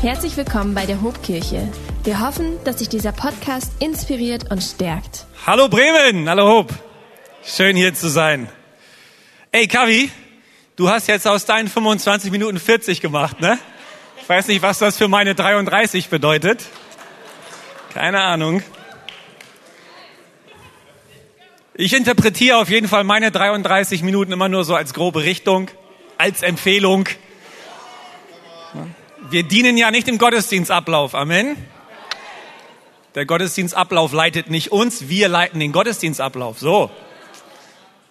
Herzlich willkommen bei der Hobkirche. Wir hoffen, dass sich dieser Podcast inspiriert und stärkt. Hallo Bremen, hallo Hob. Schön hier zu sein. Ey Kavi, du hast jetzt aus deinen 25 Minuten 40 gemacht, ne? Ich weiß nicht, was das für meine 33 bedeutet. Keine Ahnung. Ich interpretiere auf jeden Fall meine 33 Minuten immer nur so als grobe Richtung, als Empfehlung. Wir dienen ja nicht im Gottesdienstablauf. Amen. Der Gottesdienstablauf leitet nicht uns, wir leiten den Gottesdienstablauf. So.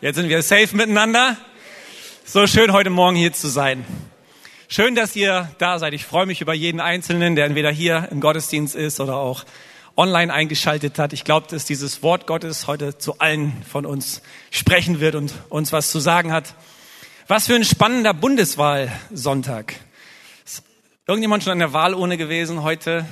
Jetzt sind wir safe miteinander. So schön heute Morgen hier zu sein. Schön, dass ihr da seid. Ich freue mich über jeden Einzelnen, der entweder hier im Gottesdienst ist oder auch online eingeschaltet hat. Ich glaube, dass dieses Wort Gottes heute zu allen von uns sprechen wird und uns was zu sagen hat. Was für ein spannender Bundeswahlsonntag. Irgendjemand schon an der Wahlurne gewesen heute?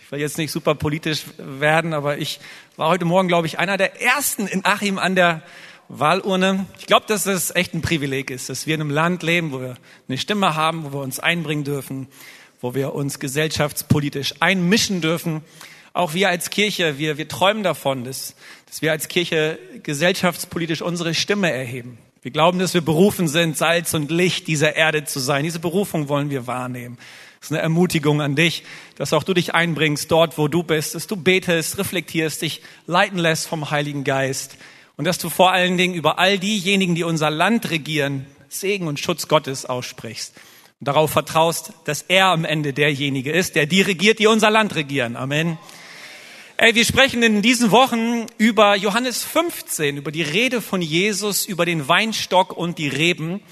Ich will jetzt nicht super politisch werden, aber ich war heute Morgen, glaube ich, einer der ersten in Achim an der Wahlurne. Ich glaube, dass das echt ein Privileg ist, dass wir in einem Land leben, wo wir eine Stimme haben, wo wir uns einbringen dürfen, wo wir uns gesellschaftspolitisch einmischen dürfen. Auch wir als Kirche, wir, wir träumen davon, dass, dass wir als Kirche gesellschaftspolitisch unsere Stimme erheben. Wir glauben, dass wir berufen sind, Salz und Licht dieser Erde zu sein. Diese Berufung wollen wir wahrnehmen. Das ist eine Ermutigung an dich, dass auch du dich einbringst dort, wo du bist, dass du betest, reflektierst, dich leiten lässt vom Heiligen Geist und dass du vor allen Dingen über all diejenigen, die unser Land regieren, Segen und Schutz Gottes aussprichst und darauf vertraust, dass er am Ende derjenige ist, der die regiert, die unser Land regieren. Amen. Ey, wir sprechen in diesen Wochen über Johannes 15, über die Rede von Jesus, über den Weinstock und die Reben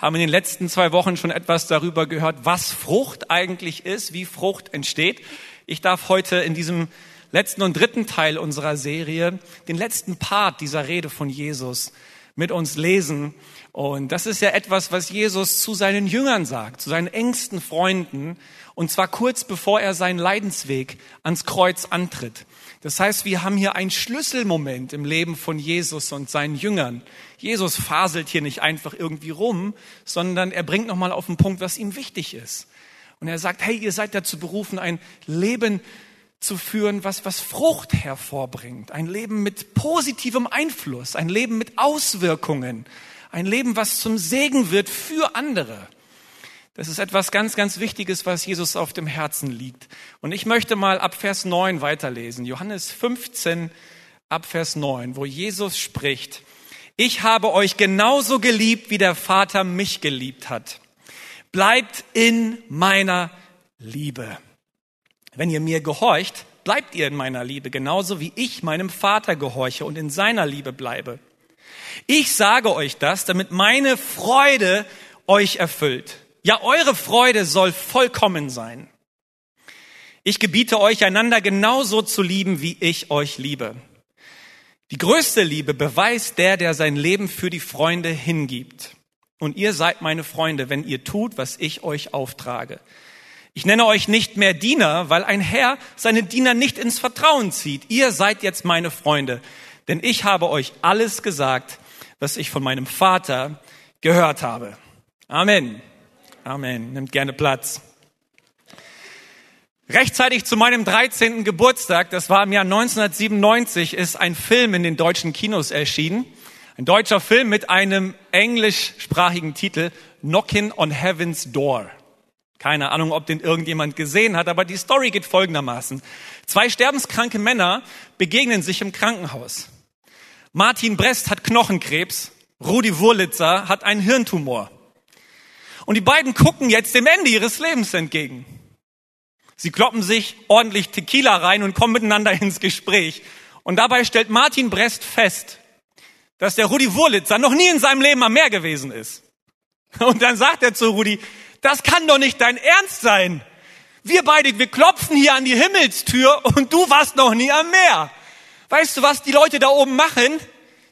haben in den letzten zwei Wochen schon etwas darüber gehört, was Frucht eigentlich ist, wie Frucht entsteht. Ich darf heute in diesem letzten und dritten Teil unserer Serie den letzten Part dieser Rede von Jesus mit uns lesen. Und das ist ja etwas, was Jesus zu seinen Jüngern sagt, zu seinen engsten Freunden, und zwar kurz bevor er seinen Leidensweg ans Kreuz antritt. Das heißt, wir haben hier einen Schlüsselmoment im Leben von Jesus und seinen Jüngern. Jesus faselt hier nicht einfach irgendwie rum, sondern er bringt nochmal auf den Punkt, was ihm wichtig ist. Und er sagt, hey, ihr seid dazu berufen, ein Leben zu führen, was, was Frucht hervorbringt. Ein Leben mit positivem Einfluss, ein Leben mit Auswirkungen, ein Leben, was zum Segen wird für andere. Das ist etwas ganz, ganz Wichtiges, was Jesus auf dem Herzen liegt. Und ich möchte mal ab Vers 9 weiterlesen. Johannes 15 ab Vers 9, wo Jesus spricht. Ich habe euch genauso geliebt, wie der Vater mich geliebt hat. Bleibt in meiner Liebe. Wenn ihr mir gehorcht, bleibt ihr in meiner Liebe, genauso wie ich meinem Vater gehorche und in seiner Liebe bleibe. Ich sage euch das, damit meine Freude euch erfüllt. Ja, eure Freude soll vollkommen sein. Ich gebiete euch, einander genauso zu lieben, wie ich euch liebe. Die größte Liebe beweist der, der sein Leben für die Freunde hingibt. Und ihr seid meine Freunde, wenn ihr tut, was ich euch auftrage. Ich nenne euch nicht mehr Diener, weil ein Herr seine Diener nicht ins Vertrauen zieht. Ihr seid jetzt meine Freunde, denn ich habe euch alles gesagt, was ich von meinem Vater gehört habe. Amen. Amen. Nimmt gerne Platz. Rechtzeitig zu meinem 13. Geburtstag, das war im Jahr 1997, ist ein Film in den deutschen Kinos erschienen. Ein deutscher Film mit einem englischsprachigen Titel Knockin' on Heaven's Door. Keine Ahnung, ob den irgendjemand gesehen hat, aber die Story geht folgendermaßen. Zwei sterbenskranke Männer begegnen sich im Krankenhaus. Martin Brest hat Knochenkrebs, Rudi Wurlitzer hat einen Hirntumor. Und die beiden gucken jetzt dem Ende ihres Lebens entgegen. Sie kloppen sich ordentlich Tequila rein und kommen miteinander ins Gespräch. Und dabei stellt Martin Brest fest, dass der Rudi Wurlitzer noch nie in seinem Leben am Meer gewesen ist. Und dann sagt er zu Rudi, das kann doch nicht dein Ernst sein. Wir beide, wir klopfen hier an die Himmelstür und du warst noch nie am Meer. Weißt du, was die Leute da oben machen?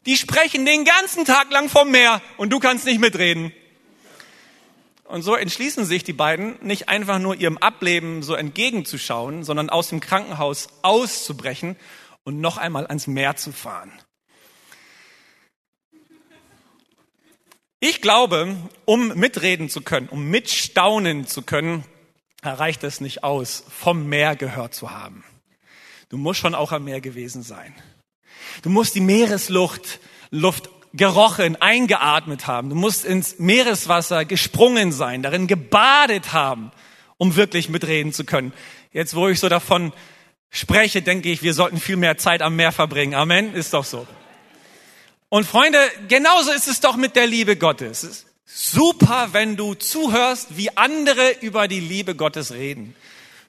Die sprechen den ganzen Tag lang vom Meer und du kannst nicht mitreden. Und so entschließen sich die beiden, nicht einfach nur ihrem Ableben so entgegenzuschauen, sondern aus dem Krankenhaus auszubrechen und noch einmal ans Meer zu fahren. Ich glaube, um mitreden zu können, um mitstaunen zu können, reicht es nicht aus, vom Meer gehört zu haben. Du musst schon auch am Meer gewesen sein. Du musst die Meeresluft, Luft gerochen, eingeatmet haben. Du musst ins Meereswasser gesprungen sein, darin gebadet haben, um wirklich mitreden zu können. Jetzt, wo ich so davon spreche, denke ich, wir sollten viel mehr Zeit am Meer verbringen. Amen, ist doch so. Und Freunde, genauso ist es doch mit der Liebe Gottes. Super, wenn du zuhörst, wie andere über die Liebe Gottes reden.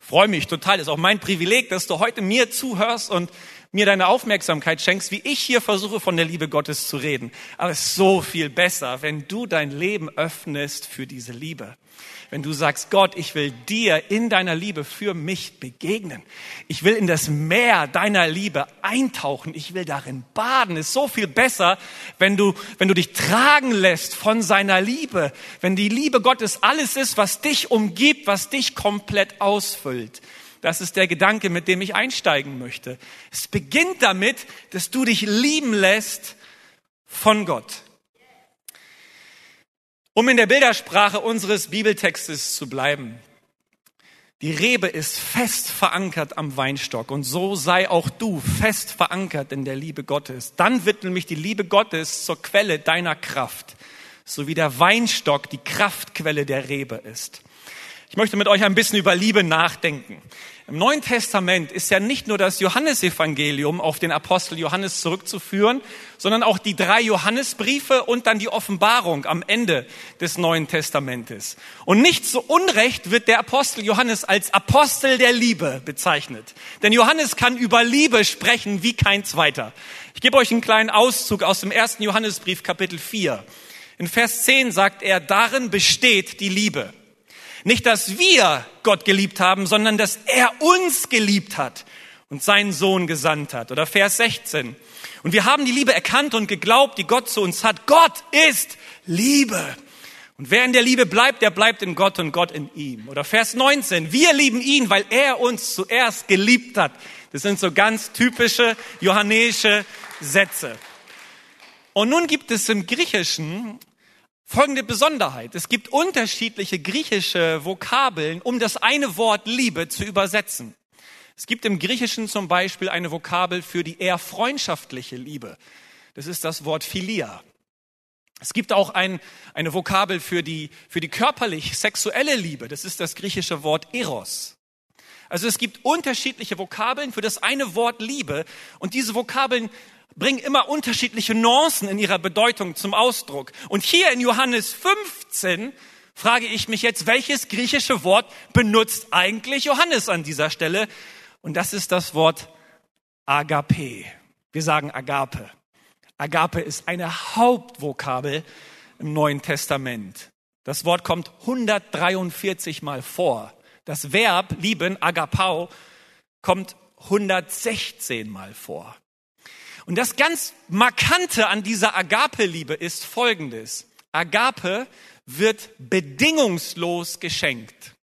Freue mich total. Ist auch mein Privileg, dass du heute mir zuhörst und mir deine Aufmerksamkeit schenkst, wie ich hier versuche, von der Liebe Gottes zu reden. Aber es ist so viel besser, wenn du dein Leben öffnest für diese Liebe wenn du sagst, Gott, ich will dir in deiner Liebe für mich begegnen. Ich will in das Meer deiner Liebe eintauchen. Ich will darin baden. Ist so viel besser, wenn du, wenn du dich tragen lässt von seiner Liebe. Wenn die Liebe Gottes alles ist, was dich umgibt, was dich komplett ausfüllt. Das ist der Gedanke, mit dem ich einsteigen möchte. Es beginnt damit, dass du dich lieben lässt von Gott. Um in der Bildersprache unseres Bibeltextes zu bleiben. Die Rebe ist fest verankert am Weinstock und so sei auch du fest verankert in der Liebe Gottes. Dann wird nämlich die Liebe Gottes zur Quelle deiner Kraft, so wie der Weinstock die Kraftquelle der Rebe ist. Ich möchte mit euch ein bisschen über Liebe nachdenken. Im Neuen Testament ist ja nicht nur das Johannesevangelium auf den Apostel Johannes zurückzuführen, sondern auch die drei Johannesbriefe und dann die Offenbarung am Ende des Neuen Testamentes. Und nicht zu Unrecht wird der Apostel Johannes als Apostel der Liebe bezeichnet. Denn Johannes kann über Liebe sprechen wie kein zweiter. Ich gebe euch einen kleinen Auszug aus dem ersten Johannesbrief Kapitel 4. In Vers 10 sagt er, darin besteht die Liebe. Nicht, dass wir Gott geliebt haben, sondern dass er uns geliebt hat und seinen Sohn gesandt hat. Oder Vers 16. Und wir haben die Liebe erkannt und geglaubt, die Gott zu uns hat. Gott ist Liebe. Und wer in der Liebe bleibt, der bleibt in Gott und Gott in ihm. Oder Vers 19. Wir lieben ihn, weil er uns zuerst geliebt hat. Das sind so ganz typische johannäische Sätze. Und nun gibt es im Griechischen folgende Besonderheit. Es gibt unterschiedliche griechische Vokabeln, um das eine Wort Liebe zu übersetzen. Es gibt im Griechischen zum Beispiel eine Vokabel für die eher freundschaftliche Liebe. Das ist das Wort Philia. Es gibt auch ein, eine Vokabel für die, für die körperlich sexuelle Liebe. Das ist das griechische Wort Eros. Also es gibt unterschiedliche Vokabeln für das eine Wort Liebe und diese Vokabeln bringen immer unterschiedliche Nuancen in ihrer Bedeutung zum Ausdruck. Und hier in Johannes 15 frage ich mich jetzt, welches griechische Wort benutzt eigentlich Johannes an dieser Stelle? Und das ist das Wort Agape. Wir sagen Agape. Agape ist eine Hauptvokabel im Neuen Testament. Das Wort kommt 143 Mal vor. Das Verb lieben, agapau, kommt 116 Mal vor. Und das ganz Markante an dieser Agape-Liebe ist Folgendes. Agape wird bedingungslos geschenkt.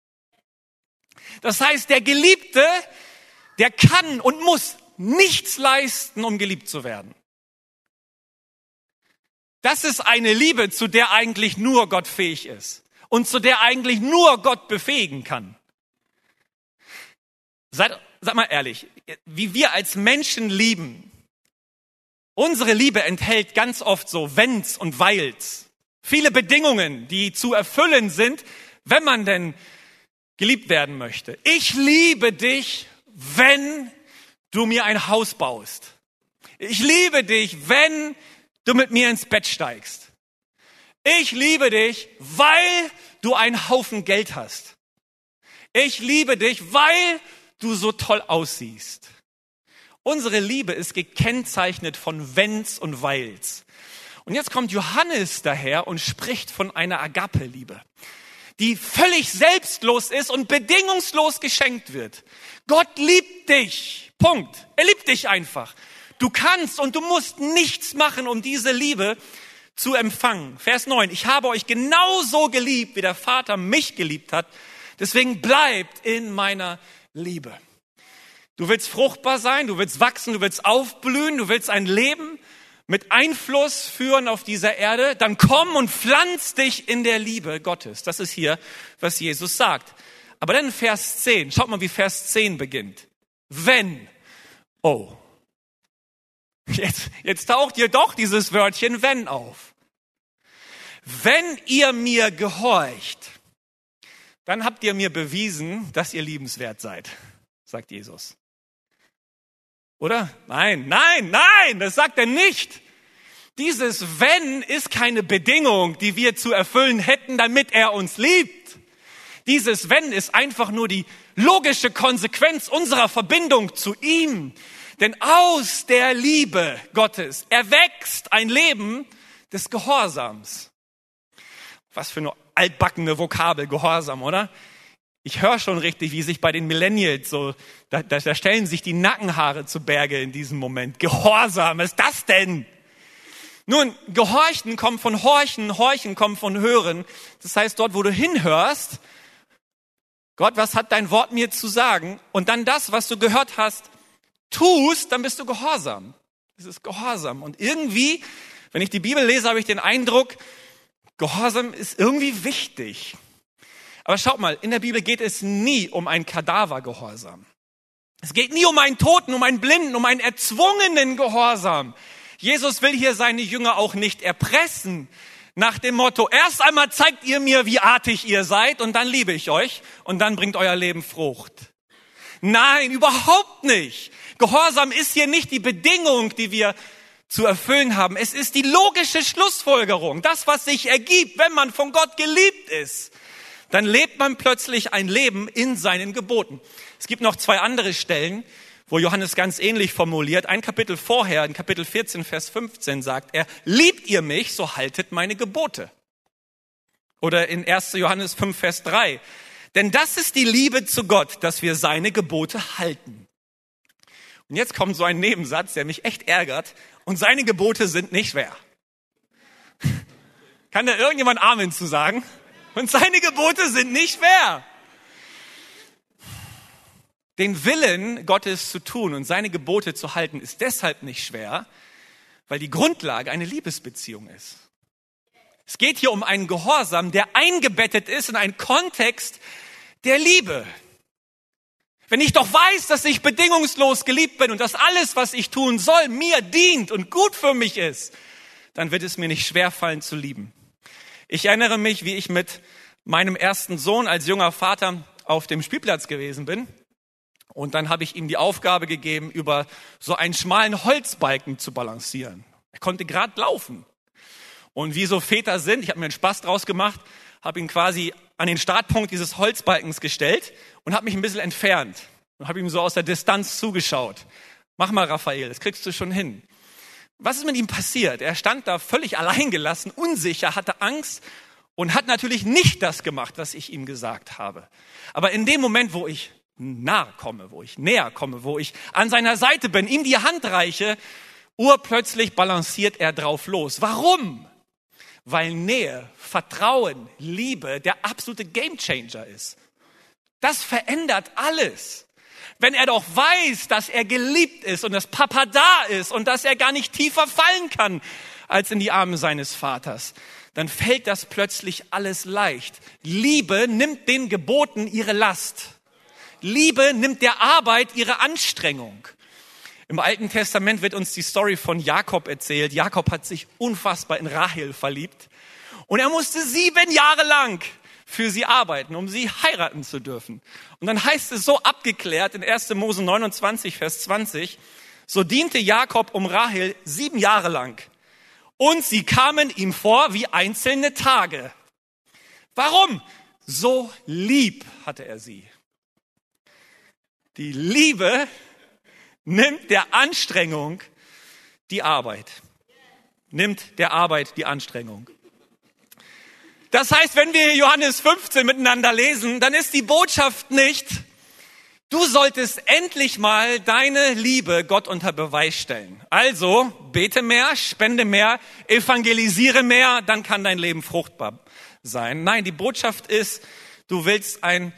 Das heißt, der Geliebte, der kann und muss nichts leisten, um geliebt zu werden. Das ist eine Liebe, zu der eigentlich nur Gott fähig ist und zu der eigentlich nur Gott befähigen kann. Seid, sag mal ehrlich, wie wir als Menschen lieben, Unsere Liebe enthält ganz oft so Wenns und Weils. Viele Bedingungen, die zu erfüllen sind, wenn man denn geliebt werden möchte. Ich liebe dich, wenn du mir ein Haus baust. Ich liebe dich, wenn du mit mir ins Bett steigst. Ich liebe dich, weil du einen Haufen Geld hast. Ich liebe dich, weil du so toll aussiehst. Unsere Liebe ist gekennzeichnet von Wenns und Weils. Und jetzt kommt Johannes daher und spricht von einer Agape-Liebe, die völlig selbstlos ist und bedingungslos geschenkt wird. Gott liebt dich. Punkt. Er liebt dich einfach. Du kannst und du musst nichts machen, um diese Liebe zu empfangen. Vers 9. Ich habe euch genauso geliebt, wie der Vater mich geliebt hat. Deswegen bleibt in meiner Liebe. Du willst fruchtbar sein, du willst wachsen, du willst aufblühen, du willst ein Leben mit Einfluss führen auf dieser Erde, dann komm und pflanz dich in der Liebe Gottes. Das ist hier, was Jesus sagt. Aber dann Vers 10. Schaut mal, wie Vers 10 beginnt. Wenn. Oh. Jetzt, jetzt taucht hier doch dieses Wörtchen wenn auf. Wenn ihr mir gehorcht, dann habt ihr mir bewiesen, dass ihr liebenswert seid, sagt Jesus. Oder? Nein, nein, nein, das sagt er nicht. Dieses wenn ist keine Bedingung, die wir zu erfüllen hätten, damit er uns liebt. Dieses wenn ist einfach nur die logische Konsequenz unserer Verbindung zu ihm. Denn aus der Liebe Gottes erwächst ein Leben des Gehorsams. Was für eine altbackene Vokabel, Gehorsam, oder? Ich höre schon richtig, wie sich bei den Millennials so, da, da, da stellen sich die Nackenhaare zu Berge in diesem Moment. Gehorsam, was ist das denn? Nun, Gehorchen kommt von Horchen, Horchen kommt von Hören. Das heißt, dort, wo du hinhörst, Gott, was hat dein Wort mir zu sagen? Und dann das, was du gehört hast, tust, dann bist du gehorsam. Das ist Gehorsam. Und irgendwie, wenn ich die Bibel lese, habe ich den Eindruck, Gehorsam ist irgendwie wichtig. Aber schaut mal, in der Bibel geht es nie um ein Kadavergehorsam. Es geht nie um einen Toten, um einen Blinden, um einen erzwungenen Gehorsam. Jesus will hier seine Jünger auch nicht erpressen. Nach dem Motto, erst einmal zeigt ihr mir, wie artig ihr seid und dann liebe ich euch und dann bringt euer Leben Frucht. Nein, überhaupt nicht. Gehorsam ist hier nicht die Bedingung, die wir zu erfüllen haben. Es ist die logische Schlussfolgerung, das, was sich ergibt, wenn man von Gott geliebt ist. Dann lebt man plötzlich ein Leben in seinen Geboten. Es gibt noch zwei andere Stellen, wo Johannes ganz ähnlich formuliert. Ein Kapitel vorher, in Kapitel 14, Vers 15 sagt er, liebt ihr mich, so haltet meine Gebote. Oder in 1. Johannes 5, Vers 3. Denn das ist die Liebe zu Gott, dass wir seine Gebote halten. Und jetzt kommt so ein Nebensatz, der mich echt ärgert und seine Gebote sind nicht schwer. Kann da irgendjemand Amen zu sagen? Und seine Gebote sind nicht schwer. Den Willen Gottes zu tun und seine Gebote zu halten ist deshalb nicht schwer, weil die Grundlage eine Liebesbeziehung ist. Es geht hier um einen Gehorsam, der eingebettet ist in einen Kontext der Liebe. Wenn ich doch weiß, dass ich bedingungslos geliebt bin und dass alles, was ich tun soll, mir dient und gut für mich ist, dann wird es mir nicht schwerfallen zu lieben. Ich erinnere mich, wie ich mit meinem ersten Sohn als junger Vater auf dem Spielplatz gewesen bin. Und dann habe ich ihm die Aufgabe gegeben, über so einen schmalen Holzbalken zu balancieren. Er konnte gerade laufen. Und wie so Väter sind, ich habe mir einen Spaß draus gemacht, habe ihn quasi an den Startpunkt dieses Holzbalkens gestellt und habe mich ein bisschen entfernt und habe ihm so aus der Distanz zugeschaut. Mach mal, Raphael, das kriegst du schon hin. Was ist mit ihm passiert? Er stand da völlig alleingelassen, unsicher, hatte Angst und hat natürlich nicht das gemacht, was ich ihm gesagt habe. Aber in dem Moment, wo ich nahe komme, wo ich näher komme, wo ich an seiner Seite bin, ihm die Hand reiche, urplötzlich balanciert er drauf los. Warum? weil Nähe, Vertrauen, Liebe der absolute Gamechanger ist. Das verändert alles. Wenn er doch weiß, dass er geliebt ist und dass Papa da ist und dass er gar nicht tiefer fallen kann als in die Arme seines Vaters, dann fällt das plötzlich alles leicht. Liebe nimmt den Geboten ihre Last. Liebe nimmt der Arbeit ihre Anstrengung. Im Alten Testament wird uns die Story von Jakob erzählt. Jakob hat sich unfassbar in Rahel verliebt und er musste sieben Jahre lang für sie arbeiten, um sie heiraten zu dürfen. Und dann heißt es so abgeklärt in 1. Mose 29, Vers 20, so diente Jakob um Rahel sieben Jahre lang und sie kamen ihm vor wie einzelne Tage. Warum? So lieb hatte er sie. Die Liebe nimmt der Anstrengung die Arbeit. Nimmt der Arbeit die Anstrengung. Das heißt, wenn wir Johannes 15 miteinander lesen, dann ist die Botschaft nicht, du solltest endlich mal deine Liebe Gott unter Beweis stellen. Also bete mehr, spende mehr, evangelisiere mehr, dann kann dein Leben fruchtbar sein. Nein, die Botschaft ist, du willst ein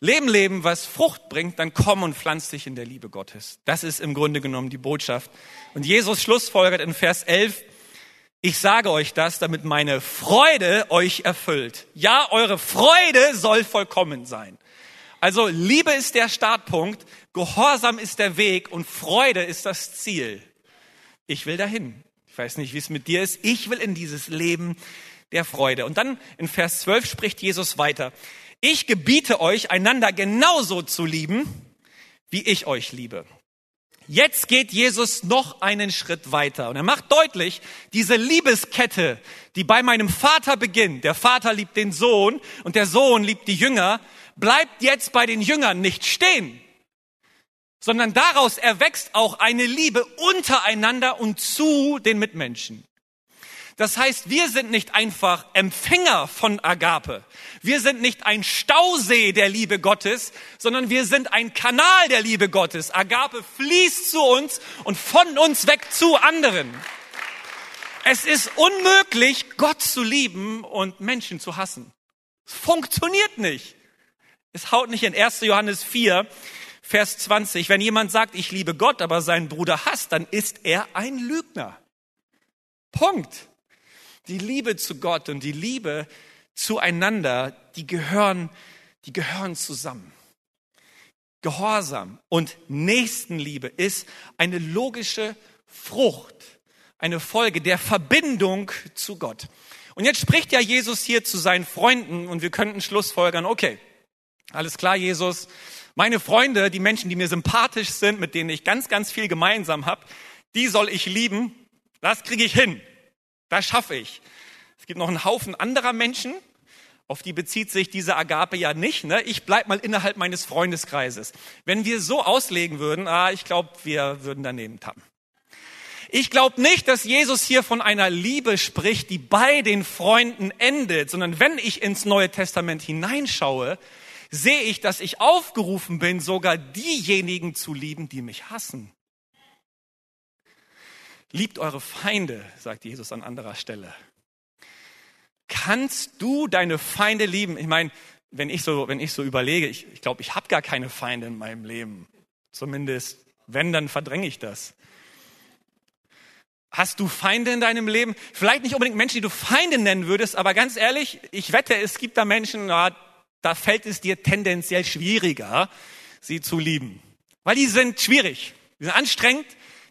Leben leben, was Frucht bringt, dann komm und pflanz dich in der Liebe Gottes. Das ist im Grunde genommen die Botschaft. Und Jesus schlussfolgert in Vers 11, ich sage euch das, damit meine Freude euch erfüllt. Ja, eure Freude soll vollkommen sein. Also Liebe ist der Startpunkt, Gehorsam ist der Weg und Freude ist das Ziel. Ich will dahin. Ich weiß nicht, wie es mit dir ist. Ich will in dieses Leben der Freude. Und dann in Vers 12 spricht Jesus weiter. Ich gebiete euch, einander genauso zu lieben, wie ich euch liebe. Jetzt geht Jesus noch einen Schritt weiter und er macht deutlich, diese Liebeskette, die bei meinem Vater beginnt, der Vater liebt den Sohn und der Sohn liebt die Jünger, bleibt jetzt bei den Jüngern nicht stehen, sondern daraus erwächst auch eine Liebe untereinander und zu den Mitmenschen. Das heißt, wir sind nicht einfach Empfänger von Agape. Wir sind nicht ein Stausee der Liebe Gottes, sondern wir sind ein Kanal der Liebe Gottes. Agape fließt zu uns und von uns weg zu anderen. Es ist unmöglich, Gott zu lieben und Menschen zu hassen. Es funktioniert nicht. Es haut nicht in 1. Johannes 4, Vers 20. Wenn jemand sagt, ich liebe Gott, aber seinen Bruder hasst, dann ist er ein Lügner. Punkt. Die Liebe zu Gott und die Liebe zueinander, die gehören, die gehören zusammen. Gehorsam und Nächstenliebe ist eine logische Frucht, eine Folge der Verbindung zu Gott. Und jetzt spricht ja Jesus hier zu seinen Freunden und wir könnten Schlussfolgern, okay, alles klar, Jesus, meine Freunde, die Menschen, die mir sympathisch sind, mit denen ich ganz, ganz viel gemeinsam habe, die soll ich lieben, das kriege ich hin. Das schaffe ich. Es gibt noch einen Haufen anderer Menschen, auf die bezieht sich diese Agape ja nicht. Ne? Ich bleib mal innerhalb meines Freundeskreises. Wenn wir so auslegen würden, ah, ich glaube, wir würden daneben tappen. Ich glaube nicht, dass Jesus hier von einer Liebe spricht, die bei den Freunden endet, sondern wenn ich ins Neue Testament hineinschaue, sehe ich, dass ich aufgerufen bin, sogar diejenigen zu lieben, die mich hassen. Liebt eure Feinde, sagt Jesus an anderer Stelle. Kannst du deine Feinde lieben? Ich meine, wenn ich so, wenn ich so überlege, ich glaube, ich, glaub, ich habe gar keine Feinde in meinem Leben. Zumindest, wenn, dann verdränge ich das. Hast du Feinde in deinem Leben? Vielleicht nicht unbedingt Menschen, die du Feinde nennen würdest, aber ganz ehrlich, ich wette, es gibt da Menschen, ja, da fällt es dir tendenziell schwieriger, sie zu lieben. Weil die sind schwierig, die sind anstrengend,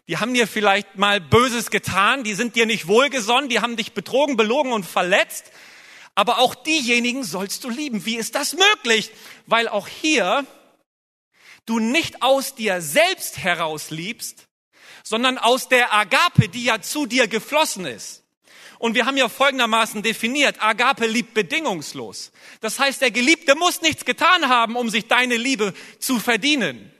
die haben dir vielleicht mal Böses getan, die sind dir nicht wohlgesonnen, die haben dich betrogen, belogen und verletzt. Aber auch diejenigen sollst du lieben. Wie ist das möglich? Weil auch hier du nicht aus dir selbst heraus liebst, sondern aus der Agape, die ja zu dir geflossen ist. Und wir haben ja folgendermaßen definiert, Agape liebt bedingungslos. Das heißt, der Geliebte muss nichts getan haben, um sich deine Liebe zu verdienen.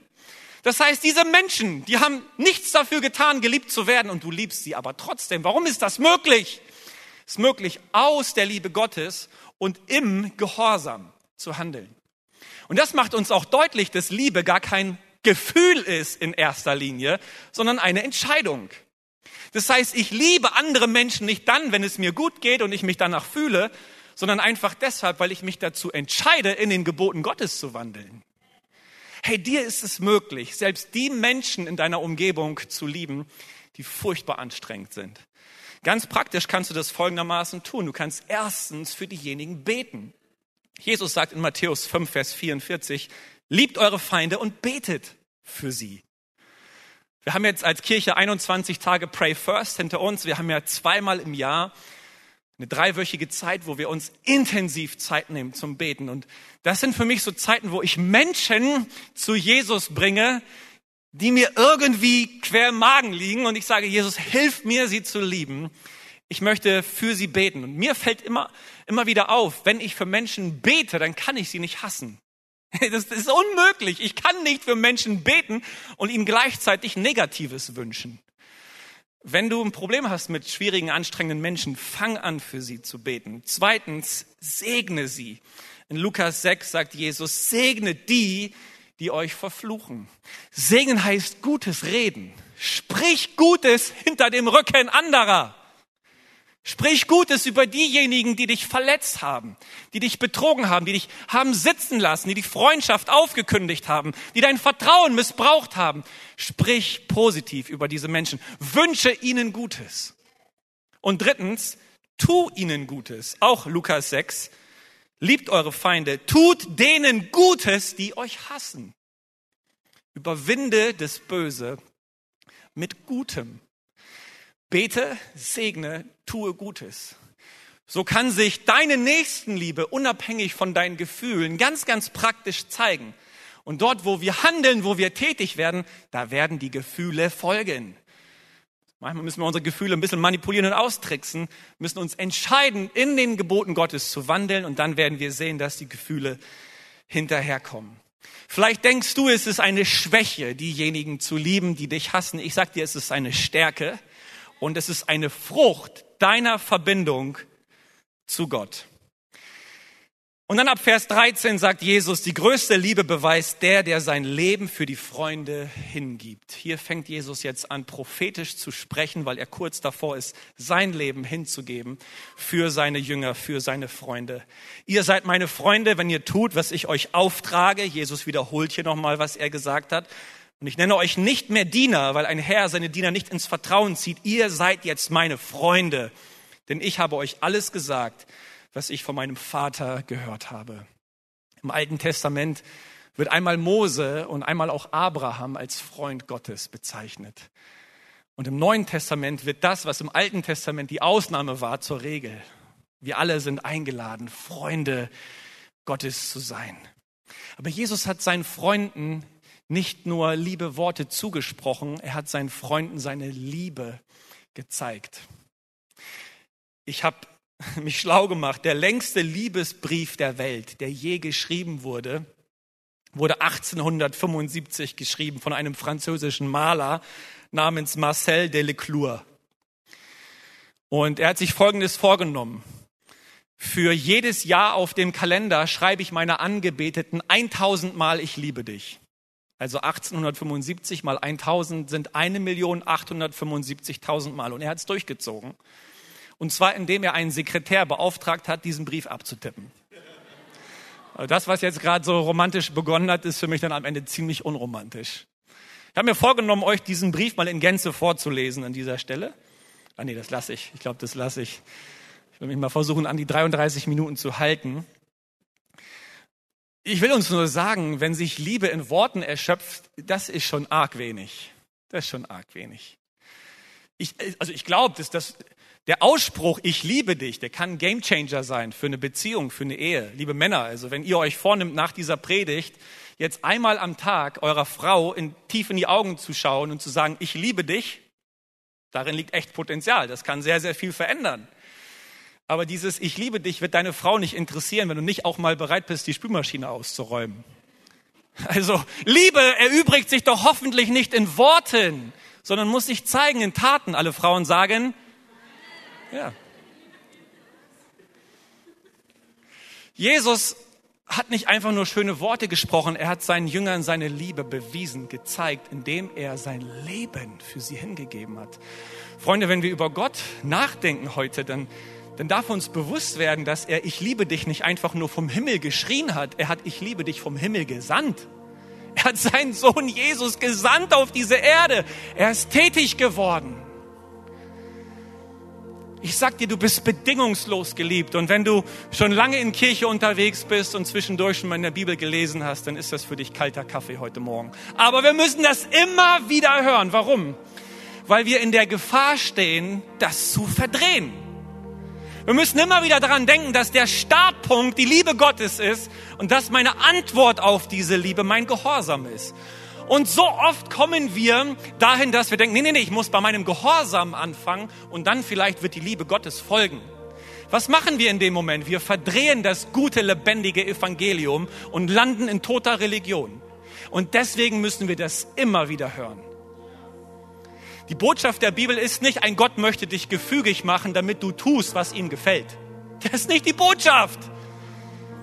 Das heißt, diese Menschen, die haben nichts dafür getan, geliebt zu werden und du liebst sie aber trotzdem. Warum ist das möglich? Es ist möglich, aus der Liebe Gottes und im Gehorsam zu handeln. Und das macht uns auch deutlich, dass Liebe gar kein Gefühl ist in erster Linie, sondern eine Entscheidung. Das heißt, ich liebe andere Menschen nicht dann, wenn es mir gut geht und ich mich danach fühle, sondern einfach deshalb, weil ich mich dazu entscheide, in den Geboten Gottes zu wandeln. Hey, dir ist es möglich, selbst die Menschen in deiner Umgebung zu lieben, die furchtbar anstrengend sind. Ganz praktisch kannst du das folgendermaßen tun. Du kannst erstens für diejenigen beten. Jesus sagt in Matthäus 5, Vers 44, liebt eure Feinde und betet für sie. Wir haben jetzt als Kirche 21 Tage Pray First hinter uns. Wir haben ja zweimal im Jahr eine dreiwöchige Zeit, wo wir uns intensiv Zeit nehmen zum Beten. Und das sind für mich so Zeiten, wo ich Menschen zu Jesus bringe, die mir irgendwie quer im Magen liegen und ich sage, Jesus, hilf mir, sie zu lieben. Ich möchte für sie beten. Und mir fällt immer, immer wieder auf, wenn ich für Menschen bete, dann kann ich sie nicht hassen. Das ist unmöglich. Ich kann nicht für Menschen beten und ihnen gleichzeitig Negatives wünschen. Wenn du ein Problem hast mit schwierigen, anstrengenden Menschen, fang an, für sie zu beten. Zweitens, segne sie. In Lukas 6 sagt Jesus, segne die, die euch verfluchen. Segnen heißt Gutes reden. Sprich Gutes hinter dem Rücken anderer. Sprich Gutes über diejenigen, die dich verletzt haben, die dich betrogen haben, die dich haben sitzen lassen, die die Freundschaft aufgekündigt haben, die dein Vertrauen missbraucht haben. Sprich positiv über diese Menschen. Wünsche ihnen Gutes. Und drittens, tu ihnen Gutes. Auch Lukas 6. Liebt eure Feinde, tut denen Gutes, die euch hassen. Überwinde das Böse mit Gutem. Bete, segne, tue Gutes. So kann sich deine Nächstenliebe unabhängig von deinen Gefühlen ganz, ganz praktisch zeigen. Und dort, wo wir handeln, wo wir tätig werden, da werden die Gefühle folgen. Manchmal müssen wir unsere Gefühle ein bisschen manipulieren und austricksen, müssen uns entscheiden, in den Geboten Gottes zu wandeln und dann werden wir sehen, dass die Gefühle hinterherkommen. Vielleicht denkst du, es ist eine Schwäche, diejenigen zu lieben, die dich hassen. Ich sag dir, es ist eine Stärke und es ist eine Frucht deiner Verbindung zu Gott. Und dann ab Vers 13 sagt Jesus, die größte Liebe beweist der, der sein Leben für die Freunde hingibt. Hier fängt Jesus jetzt an, prophetisch zu sprechen, weil er kurz davor ist, sein Leben hinzugeben für seine Jünger, für seine Freunde. Ihr seid meine Freunde, wenn ihr tut, was ich euch auftrage. Jesus wiederholt hier nochmal, was er gesagt hat. Und ich nenne euch nicht mehr Diener, weil ein Herr seine Diener nicht ins Vertrauen zieht. Ihr seid jetzt meine Freunde, denn ich habe euch alles gesagt was ich von meinem Vater gehört habe. Im Alten Testament wird einmal Mose und einmal auch Abraham als Freund Gottes bezeichnet. Und im Neuen Testament wird das, was im Alten Testament die Ausnahme war, zur Regel. Wir alle sind eingeladen, Freunde Gottes zu sein. Aber Jesus hat seinen Freunden nicht nur liebe Worte zugesprochen, er hat seinen Freunden seine Liebe gezeigt. Ich habe mich schlau gemacht. Der längste Liebesbrief der Welt, der je geschrieben wurde, wurde 1875 geschrieben von einem französischen Maler namens Marcel Deleclure. Und er hat sich Folgendes vorgenommen. Für jedes Jahr auf dem Kalender schreibe ich meiner Angebeteten 1000 Mal Ich liebe dich. Also 1875 mal 1000 sind 1.875.000 Mal. Und er hat es durchgezogen. Und zwar, indem er einen Sekretär beauftragt hat, diesen Brief abzutippen. Also das, was jetzt gerade so romantisch begonnen hat, ist für mich dann am Ende ziemlich unromantisch. Ich habe mir vorgenommen, euch diesen Brief mal in Gänze vorzulesen an dieser Stelle. Ah nee, das lasse ich. Ich glaube, das lasse ich. Ich will mich mal versuchen, an die 33 Minuten zu halten. Ich will uns nur sagen, wenn sich Liebe in Worten erschöpft, das ist schon arg wenig. Das ist schon arg wenig. Ich, also ich glaube, dass das der Ausspruch, ich liebe dich, der kann ein Gamechanger sein für eine Beziehung, für eine Ehe. Liebe Männer, also wenn ihr euch vornimmt, nach dieser Predigt jetzt einmal am Tag eurer Frau in, tief in die Augen zu schauen und zu sagen, ich liebe dich, darin liegt echt Potenzial. Das kann sehr, sehr viel verändern. Aber dieses Ich liebe dich wird deine Frau nicht interessieren, wenn du nicht auch mal bereit bist, die Spülmaschine auszuräumen. Also Liebe erübrigt sich doch hoffentlich nicht in Worten, sondern muss sich zeigen in Taten. Alle Frauen sagen, ja. Jesus hat nicht einfach nur schöne Worte gesprochen, er hat seinen Jüngern seine Liebe bewiesen, gezeigt, indem er sein Leben für sie hingegeben hat. Freunde, wenn wir über Gott nachdenken heute, dann, dann darf uns bewusst werden, dass er Ich liebe dich nicht einfach nur vom Himmel geschrien hat, er hat Ich liebe dich vom Himmel gesandt. Er hat seinen Sohn Jesus gesandt auf diese Erde. Er ist tätig geworden. Ich sag dir, du bist bedingungslos geliebt. Und wenn du schon lange in Kirche unterwegs bist und zwischendurch schon mal in der Bibel gelesen hast, dann ist das für dich kalter Kaffee heute Morgen. Aber wir müssen das immer wieder hören. Warum? Weil wir in der Gefahr stehen, das zu verdrehen. Wir müssen immer wieder daran denken, dass der Startpunkt die Liebe Gottes ist und dass meine Antwort auf diese Liebe mein Gehorsam ist. Und so oft kommen wir dahin, dass wir denken, nee, nee, nee, ich muss bei meinem Gehorsam anfangen und dann vielleicht wird die Liebe Gottes folgen. Was machen wir in dem Moment? Wir verdrehen das gute, lebendige Evangelium und landen in toter Religion. Und deswegen müssen wir das immer wieder hören. Die Botschaft der Bibel ist nicht, ein Gott möchte dich gefügig machen, damit du tust, was ihm gefällt. Das ist nicht die Botschaft.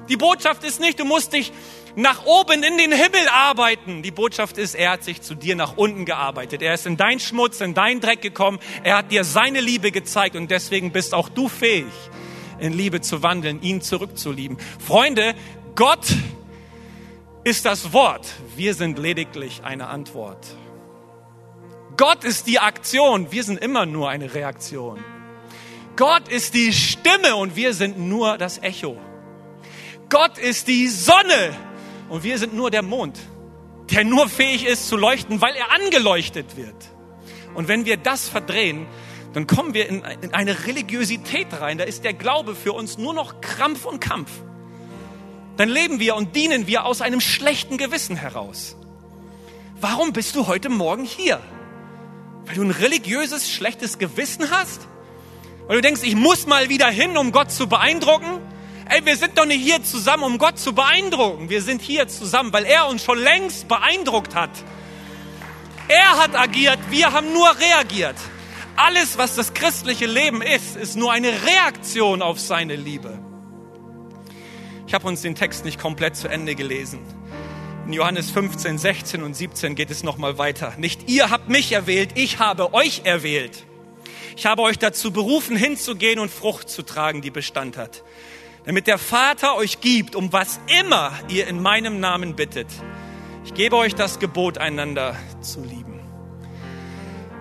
Die Botschaft ist nicht, du musst dich nach oben in den Himmel arbeiten. Die Botschaft ist, er hat sich zu dir nach unten gearbeitet. Er ist in dein Schmutz, in dein Dreck gekommen. Er hat dir seine Liebe gezeigt und deswegen bist auch du fähig, in Liebe zu wandeln, ihn zurückzulieben. Freunde, Gott ist das Wort. Wir sind lediglich eine Antwort. Gott ist die Aktion. Wir sind immer nur eine Reaktion. Gott ist die Stimme und wir sind nur das Echo. Gott ist die Sonne und wir sind nur der Mond, der nur fähig ist zu leuchten, weil er angeleuchtet wird. Und wenn wir das verdrehen, dann kommen wir in eine Religiosität rein. Da ist der Glaube für uns nur noch Krampf und Kampf. Dann leben wir und dienen wir aus einem schlechten Gewissen heraus. Warum bist du heute Morgen hier? Weil du ein religiöses, schlechtes Gewissen hast? Weil du denkst, ich muss mal wieder hin, um Gott zu beeindrucken? Ey, wir sind doch nicht hier zusammen, um Gott zu beeindrucken. Wir sind hier zusammen, weil er uns schon längst beeindruckt hat. Er hat agiert, wir haben nur reagiert. Alles, was das christliche Leben ist, ist nur eine Reaktion auf seine Liebe. Ich habe uns den Text nicht komplett zu Ende gelesen. In Johannes 15, 16 und 17 geht es nochmal weiter. Nicht ihr habt mich erwählt, ich habe euch erwählt. Ich habe euch dazu berufen, hinzugehen und Frucht zu tragen, die Bestand hat. Damit der Vater euch gibt, um was immer ihr in meinem Namen bittet. Ich gebe euch das Gebot, einander zu lieben.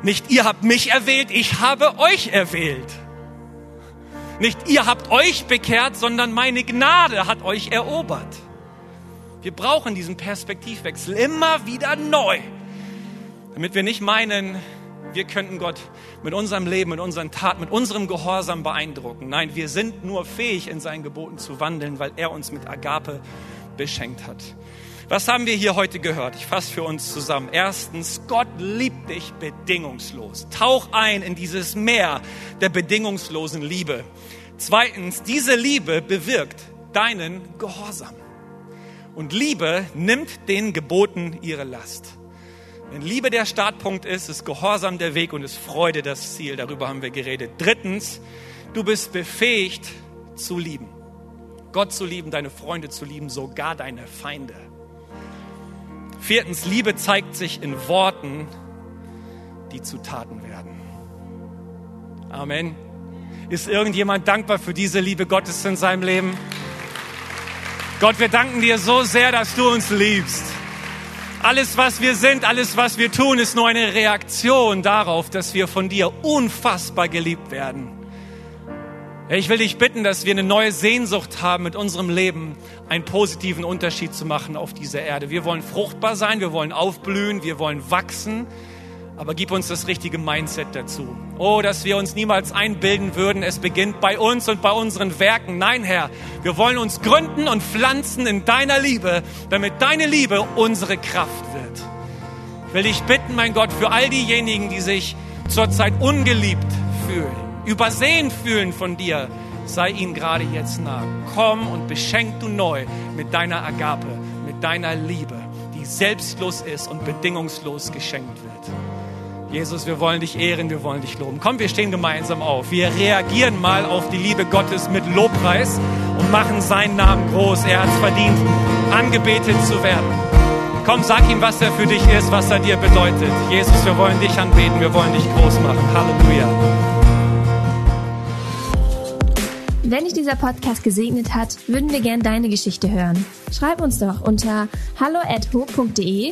Nicht ihr habt mich erwählt, ich habe euch erwählt. Nicht ihr habt euch bekehrt, sondern meine Gnade hat euch erobert. Wir brauchen diesen Perspektivwechsel immer wieder neu, damit wir nicht meinen, wir könnten Gott mit unserem Leben, mit unseren Taten, mit unserem Gehorsam beeindrucken. Nein, wir sind nur fähig, in seinen Geboten zu wandeln, weil er uns mit Agape beschenkt hat. Was haben wir hier heute gehört? Ich fasse für uns zusammen. Erstens, Gott liebt dich bedingungslos. Tauch ein in dieses Meer der bedingungslosen Liebe. Zweitens, diese Liebe bewirkt deinen Gehorsam. Und Liebe nimmt den Geboten ihre Last. Wenn Liebe der Startpunkt ist, ist Gehorsam der Weg und ist Freude das Ziel. Darüber haben wir geredet. Drittens, du bist befähigt zu lieben. Gott zu lieben, deine Freunde zu lieben, sogar deine Feinde. Viertens, Liebe zeigt sich in Worten, die zu Taten werden. Amen. Ist irgendjemand dankbar für diese Liebe Gottes in seinem Leben? Gott, wir danken dir so sehr, dass du uns liebst. Alles, was wir sind, alles, was wir tun, ist nur eine Reaktion darauf, dass wir von dir unfassbar geliebt werden. Ich will dich bitten, dass wir eine neue Sehnsucht haben, mit unserem Leben einen positiven Unterschied zu machen auf dieser Erde. Wir wollen fruchtbar sein, wir wollen aufblühen, wir wollen wachsen, aber gib uns das richtige Mindset dazu. Oh, dass wir uns niemals einbilden würden, es beginnt bei uns und bei unseren Werken. Nein, Herr, wir wollen uns gründen und pflanzen in deiner Liebe, damit deine Liebe unsere Kraft wird. Ich will dich bitten, mein Gott, für all diejenigen, die sich zurzeit ungeliebt fühlen übersehen fühlen von dir, sei ihnen gerade jetzt nah. Komm und beschenk du neu mit deiner Agape, mit deiner Liebe, die selbstlos ist und bedingungslos geschenkt wird. Jesus, wir wollen dich ehren, wir wollen dich loben. Komm, wir stehen gemeinsam auf. Wir reagieren mal auf die Liebe Gottes mit Lobpreis und machen seinen Namen groß. Er hat es verdient, angebetet zu werden. Komm, sag ihm, was er für dich ist, was er dir bedeutet. Jesus, wir wollen dich anbeten, wir wollen dich groß machen. Halleluja. Wenn dich dieser Podcast gesegnet hat, würden wir gern deine Geschichte hören. Schreib uns doch unter hallo@ho.de